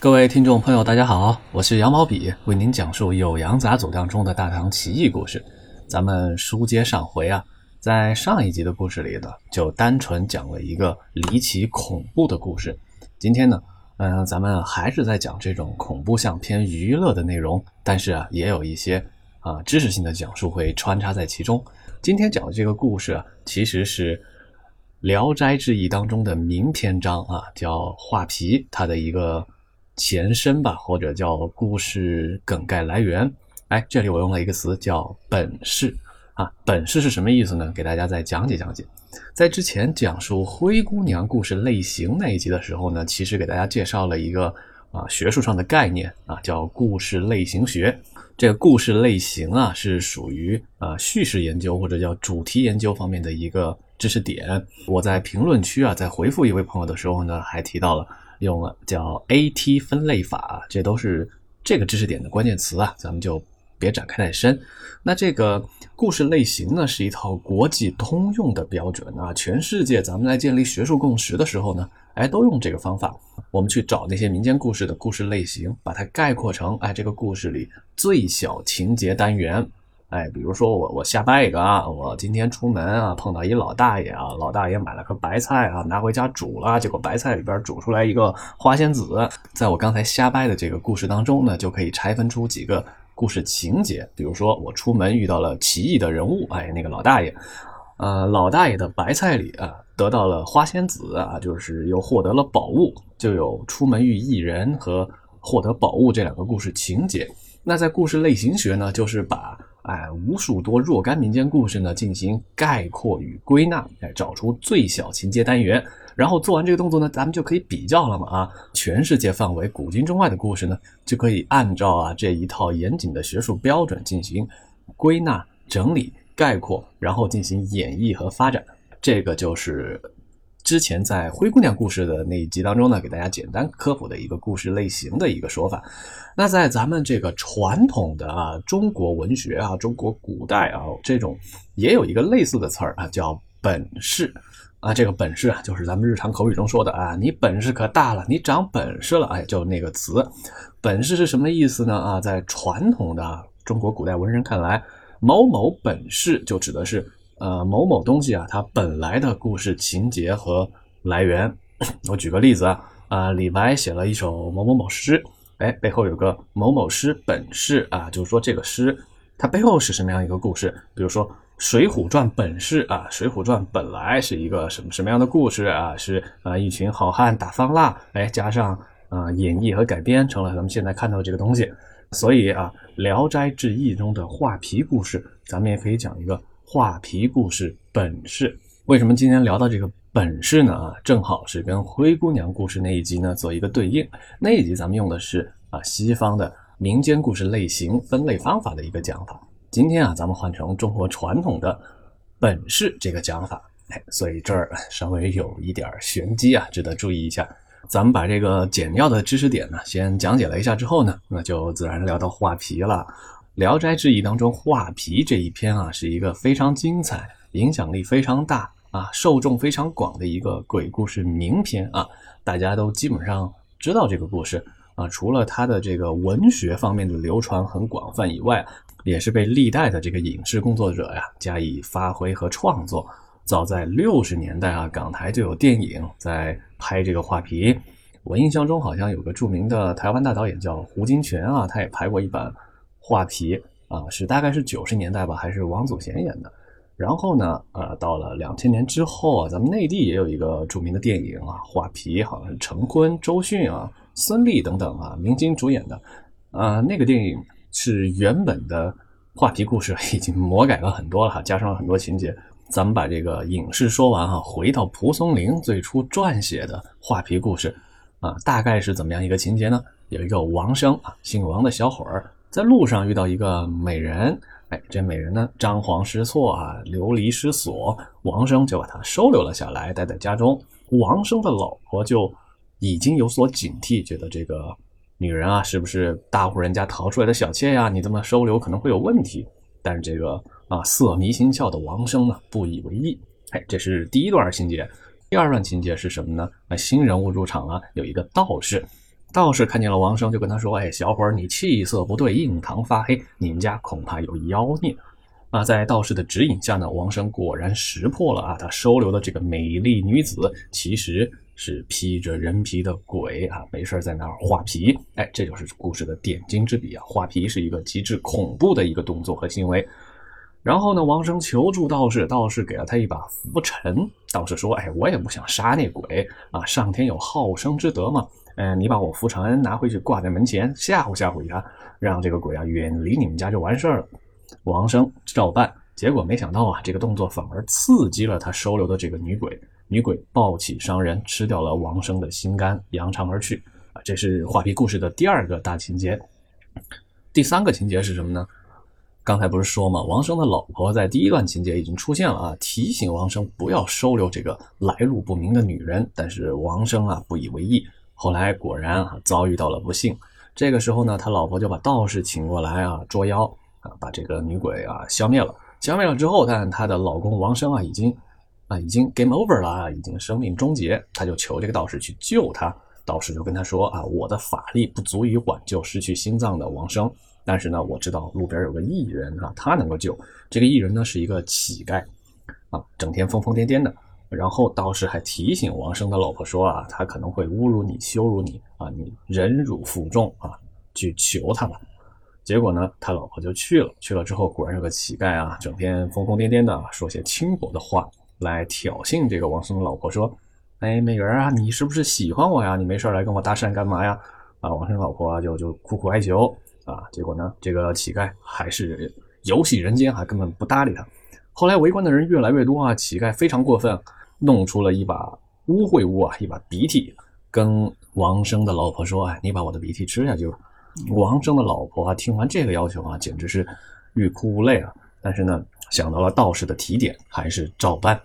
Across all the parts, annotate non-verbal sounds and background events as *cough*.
各位听众朋友，大家好，我是羊毛笔，为您讲述《酉阳杂俎》当中的大唐奇异故事。咱们书接上回啊，在上一集的故事里呢，就单纯讲了一个离奇恐怖的故事。今天呢，嗯，咱们还是在讲这种恐怖向偏娱乐的内容，但是啊，也有一些啊知识性的讲述会穿插在其中。今天讲的这个故事啊，其实是《聊斋志异》当中的名篇章啊，叫画皮，它的一个。前身吧，或者叫故事梗概来源。哎，这里我用了一个词叫“本事”啊，“本事”是什么意思呢？给大家再讲解讲解。在之前讲述灰姑娘故事类型那一集的时候呢，其实给大家介绍了一个啊学术上的概念啊，叫故事类型学。这个故事类型啊，是属于啊叙事研究或者叫主题研究方面的一个知识点。我在评论区啊，在回复一位朋友的时候呢，还提到了。用了叫 AT 分类法，这都是这个知识点的关键词啊，咱们就别展开太深。那这个故事类型呢，是一套国际通用的标准啊，全世界咱们来建立学术共识的时候呢，哎，都用这个方法。我们去找那些民间故事的故事类型，把它概括成哎，这个故事里最小情节单元。哎，比如说我我瞎掰一个啊，我今天出门啊碰到一老大爷啊，老大爷买了颗白菜啊，拿回家煮了，结果白菜里边煮出来一个花仙子。在我刚才瞎掰的这个故事当中呢，就可以拆分出几个故事情节。比如说我出门遇到了奇异的人物，哎，那个老大爷，呃，老大爷的白菜里啊得到了花仙子啊，就是又获得了宝物，就有出门遇异人和获得宝物这两个故事情节。那在故事类型学呢，就是把。哎，无数多若干民间故事呢，进行概括与归纳，哎，找出最小情节单元，然后做完这个动作呢，咱们就可以比较了嘛啊！全世界范围古今中外的故事呢，就可以按照啊这一套严谨的学术标准进行归纳、整理、概括，然后进行演绎和发展。这个就是之前在灰姑娘故事的那一集当中呢，给大家简单科普的一个故事类型的一个说法。那在咱们这个传统的啊中国文学啊中国古代啊这种也有一个类似的词儿啊叫本事。啊这个本事啊就是咱们日常口语中说的啊你本事可大了你长本事了哎就那个词。本事是什么意思呢？啊在传统的中国古代文人看来某某本事就指的是呃某某东西啊它本来的故事情节和来源 *clears throat* 我举个例子啊啊李白写了一首某某某诗。哎，背后有个某某诗本事啊，就是说这个诗它背后是什么样一个故事？比如说《水浒传》本事啊，《水浒传》本来是一个什么什么样的故事啊？是啊，一群好汉打方腊，哎，加上啊演绎和改编成了咱们现在看到的这个东西。所以啊，《聊斋志异》中的画皮故事，咱们也可以讲一个画皮故事本事。为什么今天聊到这个？本事呢啊，正好是跟灰姑娘故事那一集呢做一个对应。那一集咱们用的是啊西方的民间故事类型分类方法的一个讲法。今天啊，咱们换成中国传统的本事这个讲法。哎，所以这儿稍微有一点玄机啊，值得注意一下。咱们把这个简要的知识点呢先讲解了一下之后呢，那就自然聊到画皮了。《聊斋志异》当中画皮这一篇啊，是一个非常精彩、影响力非常大。啊，受众非常广的一个鬼故事名篇啊，大家都基本上知道这个故事啊。除了它的这个文学方面的流传很广泛以外，也是被历代的这个影视工作者呀加以发挥和创作。早在六十年代啊，港台就有电影在拍这个画皮。我印象中好像有个著名的台湾大导演叫胡金铨啊，他也拍过一版画皮啊，是大概是九十年代吧，还是王祖贤演的。然后呢，呃，到了两千年之后啊，咱们内地也有一个著名的电影啊，《画皮》，好像是陈坤、周迅啊、孙俪等等啊明星主演的，啊，那个电影是原本的画皮故事已经魔改了很多了哈，加上了很多情节。咱们把这个影视说完哈，回到蒲松龄最初撰写的画皮故事啊，大概是怎么样一个情节呢？有一个王生啊，姓王的小伙儿，在路上遇到一个美人。哎，这美人呢，张皇失措啊，流离失所，王生就把她收留了下来，待在家中。王生的老婆就已经有所警惕，觉得这个女人啊，是不是大户人家逃出来的小妾呀？你这么收留可能会有问题。但是这个啊，色迷心窍的王生呢，不以为意。哎，这是第一段情节。第二段情节是什么呢？啊，新人物入场了，有一个道士。道士看见了王生，就跟他说：“哎，小伙儿，你气色不对，印堂发黑，你们家恐怕有妖孽。”啊，在道士的指引下呢，王生果然识破了啊，他收留的这个美丽女子其实是披着人皮的鬼啊，没事在那儿画皮。哎，这就是故事的点睛之笔啊！画皮是一个极致恐怖的一个动作和行为。然后呢，王生求助道士，道士给了他一把拂尘。道士说：“哎，我也不想杀那鬼啊，上天有好生之德嘛。”嗯，你把我浮尘拿回去挂在门前，吓唬吓唬他，让这个鬼啊远离你们家就完事儿了。王生照办，结果没想到啊，这个动作反而刺激了他收留的这个女鬼。女鬼暴起伤人，吃掉了王生的心肝，扬长而去。啊，这是画皮故事的第二个大情节。第三个情节是什么呢？刚才不是说嘛，王生的老婆在第一段情节已经出现了啊，提醒王生不要收留这个来路不明的女人，但是王生啊不以为意。后来果然啊遭遇到了不幸，这个时候呢，他老婆就把道士请过来啊捉妖啊，把这个女鬼啊消灭了。消灭了之后，但她的老公王生啊已经啊已经 game over 了啊，已经生命终结。他就求这个道士去救他。道士就跟他说啊，我的法力不足以挽救失去心脏的王生，但是呢，我知道路边有个艺人啊，他能够救。这个艺人呢是一个乞丐啊，整天疯疯癫癫的。然后道士还提醒王生的老婆说啊，他可能会侮辱你、羞辱你啊，你忍辱负重啊，去求他吧。结果呢，他老婆就去了。去了之后，果然有个乞丐啊，整天疯疯癫癫的，说些轻薄的话来挑衅这个王生的老婆，说：“哎，美人啊，你是不是喜欢我呀？你没事来跟我搭讪干嘛呀？”啊，王生老婆啊就就苦苦哀求啊。结果呢，这个乞丐还是游戏人间，还根本不搭理他。后来围观的人越来越多啊，乞丐非常过分。弄出了一把污秽物啊，一把鼻涕，跟王生的老婆说：“哎，你把我的鼻涕吃下去。”王生的老婆啊，听完这个要求啊，简直是欲哭无泪啊。但是呢，想到了道士的提点，还是照办。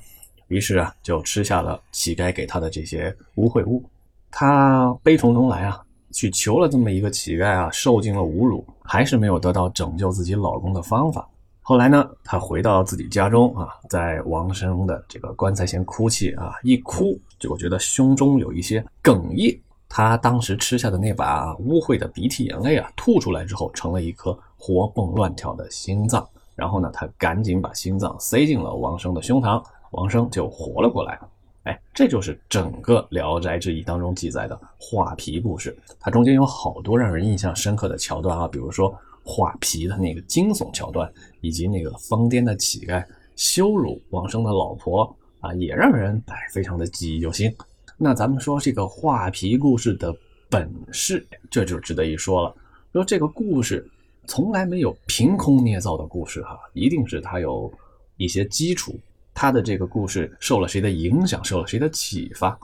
于是啊，就吃下了乞丐给他的这些污秽物。他悲从中来啊，去求了这么一个乞丐啊，受尽了侮辱，还是没有得到拯救自己老公的方法。后来呢，他回到自己家中啊，在王生的这个棺材前哭泣啊，一哭就觉得胸中有一些哽咽。他当时吃下的那把污秽的鼻涕眼泪啊，吐出来之后，成了一颗活蹦乱跳的心脏。然后呢，他赶紧把心脏塞进了王生的胸膛，王生就活了过来。哎，这就是整个《聊斋志异》当中记载的画皮故事。它中间有好多让人印象深刻的桥段啊，比如说。画皮的那个惊悚桥段，以及那个疯癫的乞丐羞辱王生的老婆啊，也让人哎非常的记忆犹新。那咱们说这个画皮故事的本事，这就值得一说了。说这个故事从来没有凭空捏造的故事哈，一定是它有一些基础，它的这个故事受了谁的影响，受了谁的启发，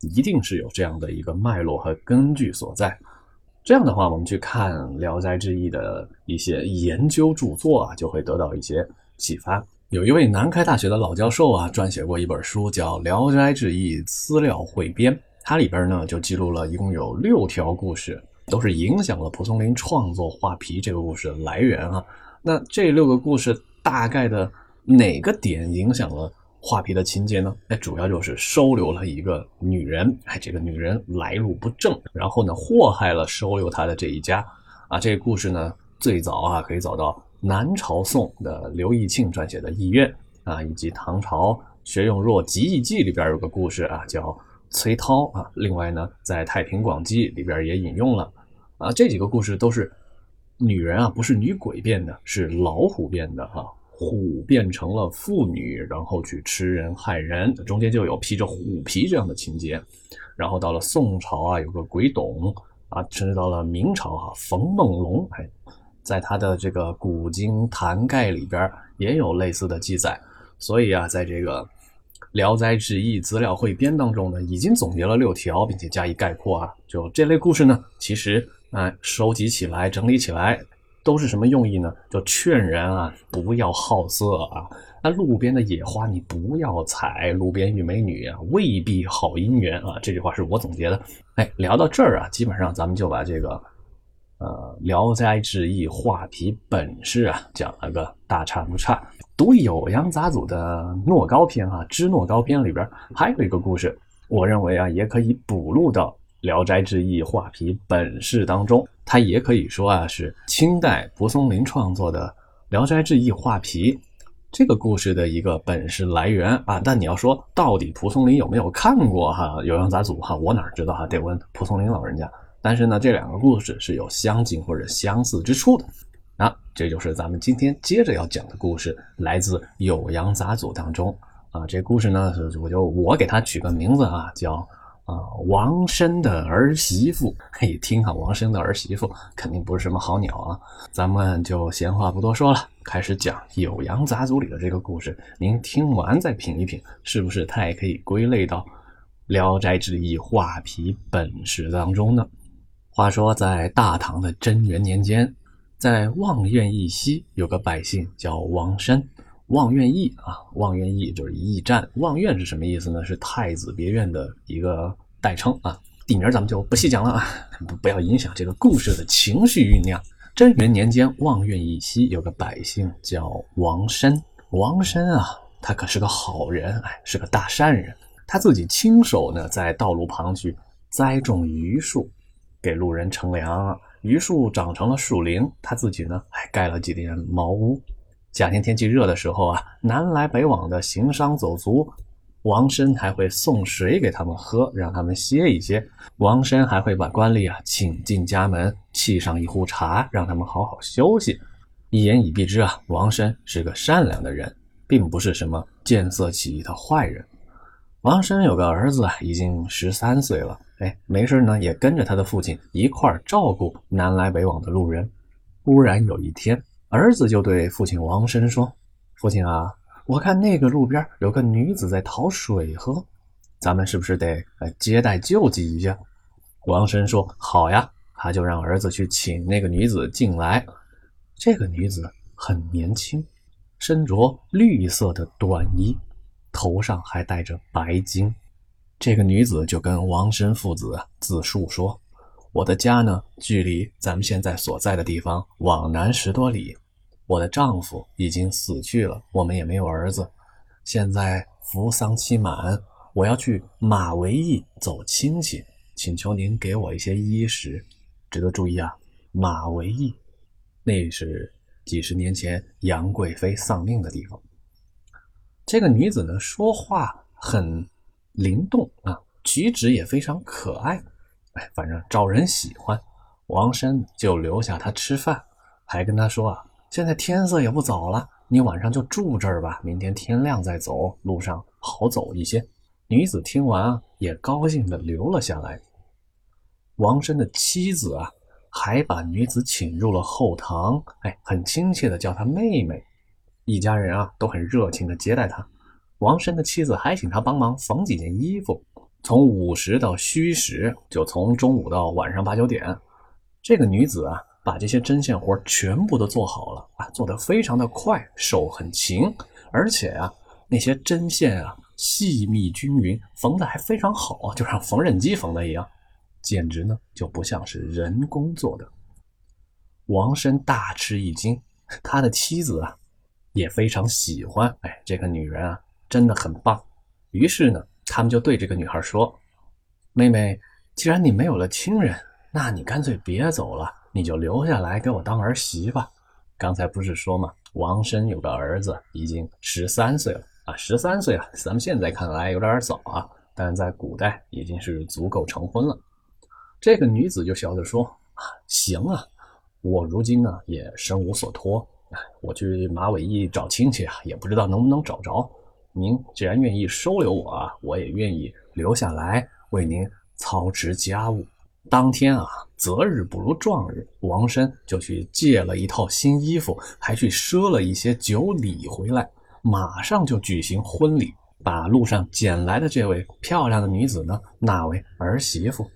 一定是有这样的一个脉络和根据所在。这样的话，我们去看《聊斋志异》的一些研究著作啊，就会得到一些启发。有一位南开大学的老教授啊，撰写过一本书，叫《聊斋志异资料汇编》，它里边呢就记录了一共有六条故事，都是影响了蒲松龄创作画皮这个故事的来源啊。那这六个故事大概的哪个点影响了？画皮的情节呢？哎，主要就是收留了一个女人，哎，这个女人来路不正，然后呢，祸害了收留她的这一家。啊，这个故事呢，最早啊，可以找到南朝宋的刘义庆撰写的《艺苑》啊，以及唐朝薛用若《集异记》里边有个故事啊，叫崔涛啊。另外呢，在《太平广记》里边也引用了啊，这几个故事都是女人啊，不是女鬼变的，是老虎变的哈。虎变成了妇女，然后去吃人害人，中间就有披着虎皮这样的情节。然后到了宋朝啊，有个鬼董啊，甚至到了明朝哈，冯梦龙，哎，在他的这个《古今坛盖》里边也有类似的记载。所以啊，在这个《聊斋志异》资料汇编当中呢，已经总结了六条，并且加以概括啊。就这类故事呢，其实啊，收集起来、整理起来。都是什么用意呢？就劝人啊，不要好色啊。那路边的野花你不要采，路边遇美女啊，未必好姻缘啊。这句话是我总结的。哎，聊到这儿啊，基本上咱们就把这个呃《聊斋志异》画皮本事啊讲了个大差不差。读《酉阳杂俎》的《诺高篇》啊，《知诺高篇》里边还有一个故事，我认为啊也可以补录到聊斋志异》画皮本事当中，它也可以说啊是清代蒲松龄创作的《聊斋志异》画皮这个故事的一个本事来源啊。但你要说到底蒲松龄有没有看过哈《酉阳杂俎》哈，我哪知道哈，得问蒲松龄老人家。但是呢，这两个故事是有相近或者相似之处的。啊，这就是咱们今天接着要讲的故事，来自《酉阳杂俎》当中啊。这故事呢，我就我给它取个名字啊，叫啊王生的儿媳妇。嘿，听哈，王生的儿媳妇肯定不是什么好鸟啊。咱们就闲话不多说了，开始讲《酉阳杂俎》里的这个故事。您听完再品一品，是不是它也可以归类到《聊斋志异》画皮本事当中呢？话说在大唐的贞元年间。在望苑一西有个百姓叫王生，望苑驿啊，望苑驿就是驿站。望苑是什么意思呢？是太子别院的一个代称啊。地名咱们就不细讲了啊，*laughs* 不不要影响这个故事的情绪酝酿。贞元年间，望苑驿西有个百姓叫王申，王申啊，他可是个好人，哎，是个大善人。他自己亲手呢，在道路旁去栽种榆树，给路人乘凉。榆树长成了树林，他自己呢还盖了几间茅屋。夏天天气热的时候啊，南来北往的行商走卒，王申还会送水给他们喝，让他们歇一歇。王申还会把官吏啊请进家门，沏上一壶茶，让他们好好休息。一言以蔽之啊，王申是个善良的人，并不是什么见色起意的坏人。王申有个儿子啊，已经十三岁了。哎，没事呢，也跟着他的父亲一块儿照顾南来北往的路人。忽然有一天，儿子就对父亲王申说：“父亲啊，我看那个路边有个女子在讨水喝，咱们是不是得呃接待救济一下？”王申说：“好呀。”他就让儿子去请那个女子进来。这个女子很年轻，身着绿色的短衣，头上还戴着白巾。这个女子就跟王申父子自述说：“我的家呢，距离咱们现在所在的地方往南十多里。我的丈夫已经死去了，我们也没有儿子。现在服丧期满，我要去马嵬驿走亲戚，请求您给我一些衣食。值得注意啊，马嵬驿，那是几十年前杨贵妃丧命的地方。这个女子呢，说话很。”灵动啊，举止也非常可爱，哎，反正招人喜欢。王申就留下他吃饭，还跟他说啊，现在天色也不早了，你晚上就住这儿吧，明天天亮再走，路上好走一些。女子听完啊，也高兴的留了下来。王申的妻子啊，还把女子请入了后堂，哎，很亲切的叫她妹妹。一家人啊，都很热情的接待她。王申的妻子还请他帮忙缝几件衣服，从午时到戌时，就从中午到晚上八九点。这个女子啊，把这些针线活全部都做好了啊，做得非常的快，手很勤，而且啊，那些针线啊细密均匀，缝的还非常好，就像缝纫机缝的一样，简直呢就不像是人工做的。王申大吃一惊，他的妻子啊也非常喜欢，哎，这个女人啊。真的很棒，于是呢，他们就对这个女孩说：“妹妹，既然你没有了亲人，那你干脆别走了，你就留下来给我当儿媳吧。刚才不是说吗？王申有个儿子，已经十三岁了啊，十三岁了，咱们现在看来有点早啊，但在古代已经是足够成婚了。”这个女子就笑着说：“啊，行啊，我如今呢也身无所托，我去马尾驿找亲戚啊，也不知道能不能找着。”您既然愿意收留我啊，我也愿意留下来为您操持家务。当天啊，择日不如撞日，王申就去借了一套新衣服，还去赊了一些酒礼回来，马上就举行婚礼，把路上捡来的这位漂亮的女子呢纳为儿媳妇。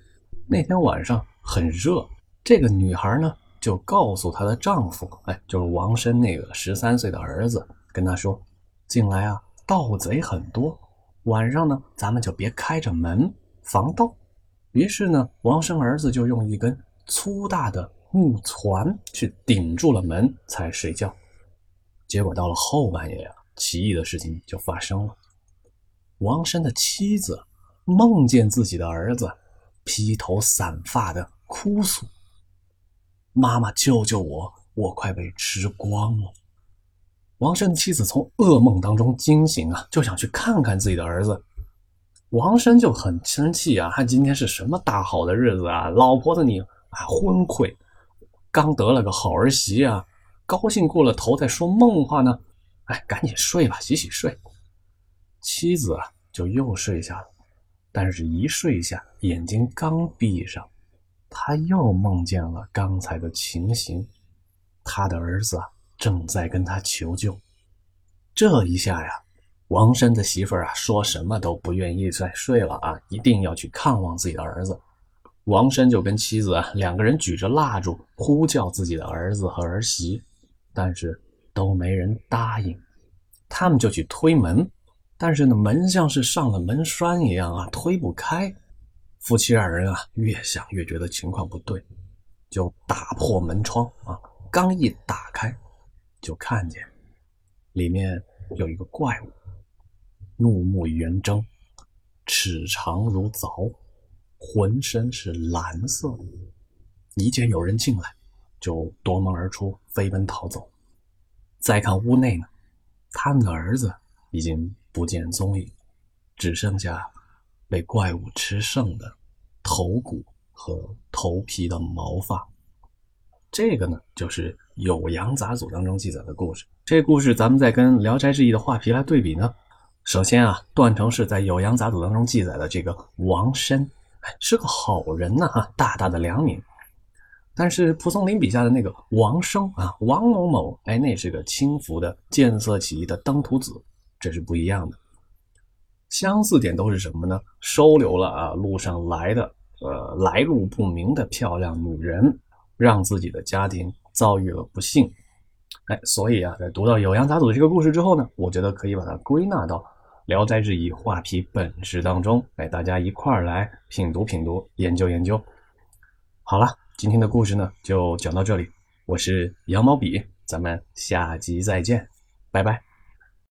那天晚上很热，这个女孩呢就告诉她的丈夫，哎，就是王申那个十三岁的儿子，跟他说：“进来啊。”盗贼很多，晚上呢，咱们就别开着门防盗。于是呢，王生儿子就用一根粗大的木船去顶住了门，才睡觉。结果到了后半夜呀，奇异的事情就发生了。王生的妻子梦见自己的儿子披头散发的哭诉：“妈妈，救救我！我快被吃光了！”王生的妻子从噩梦当中惊醒啊，就想去看看自己的儿子。王生就很生气啊，他今天是什么大好的日子啊？老婆子你啊昏聩，刚得了个好儿媳啊，高兴过了头，在说梦话呢。哎，赶紧睡吧，洗洗睡。妻子啊，就又睡下了。但是，一睡下，眼睛刚闭上，他又梦见了刚才的情形。他的儿子啊，正在跟他求救。这一下呀，王生的媳妇儿啊，说什么都不愿意再睡了啊，一定要去看望自己的儿子。王生就跟妻子啊，两个人举着蜡烛，呼叫自己的儿子和儿媳，但是都没人答应。他们就去推门。但是呢，门像是上了门栓一样啊，推不开。夫妻二人啊，越想越觉得情况不对，就打破门窗啊。刚一打开，就看见里面有一个怪物，怒目圆睁，齿长如凿，浑身是蓝色。一见有人进来，就夺门而出，飞奔逃走。再看屋内呢，他们的儿子已经。不见踪影，只剩下被怪物吃剩的头骨和头皮的毛发。这个呢，就是《酉阳杂俎》当中记载的故事。这故事咱们再跟《聊斋志异》的画皮来对比呢。首先啊，段成式在《酉阳杂俎》当中记载的这个王申，是个好人呐，哈，大大的良民。但是蒲松龄笔下的那个王生啊，王某某，哎，那是个轻浮的见色起意的登徒子。这是不一样的，相似点都是什么呢？收留了啊路上来的呃来路不明的漂亮女人，让自己的家庭遭遇了不幸。哎，所以啊，在读到《酉阳杂俎》这个故事之后呢，我觉得可以把它归纳到《聊斋志异》画皮本质当中。哎，大家一块儿来品读品读，研究研究。好了，今天的故事呢就讲到这里。我是羊毛笔，咱们下集再见，拜拜。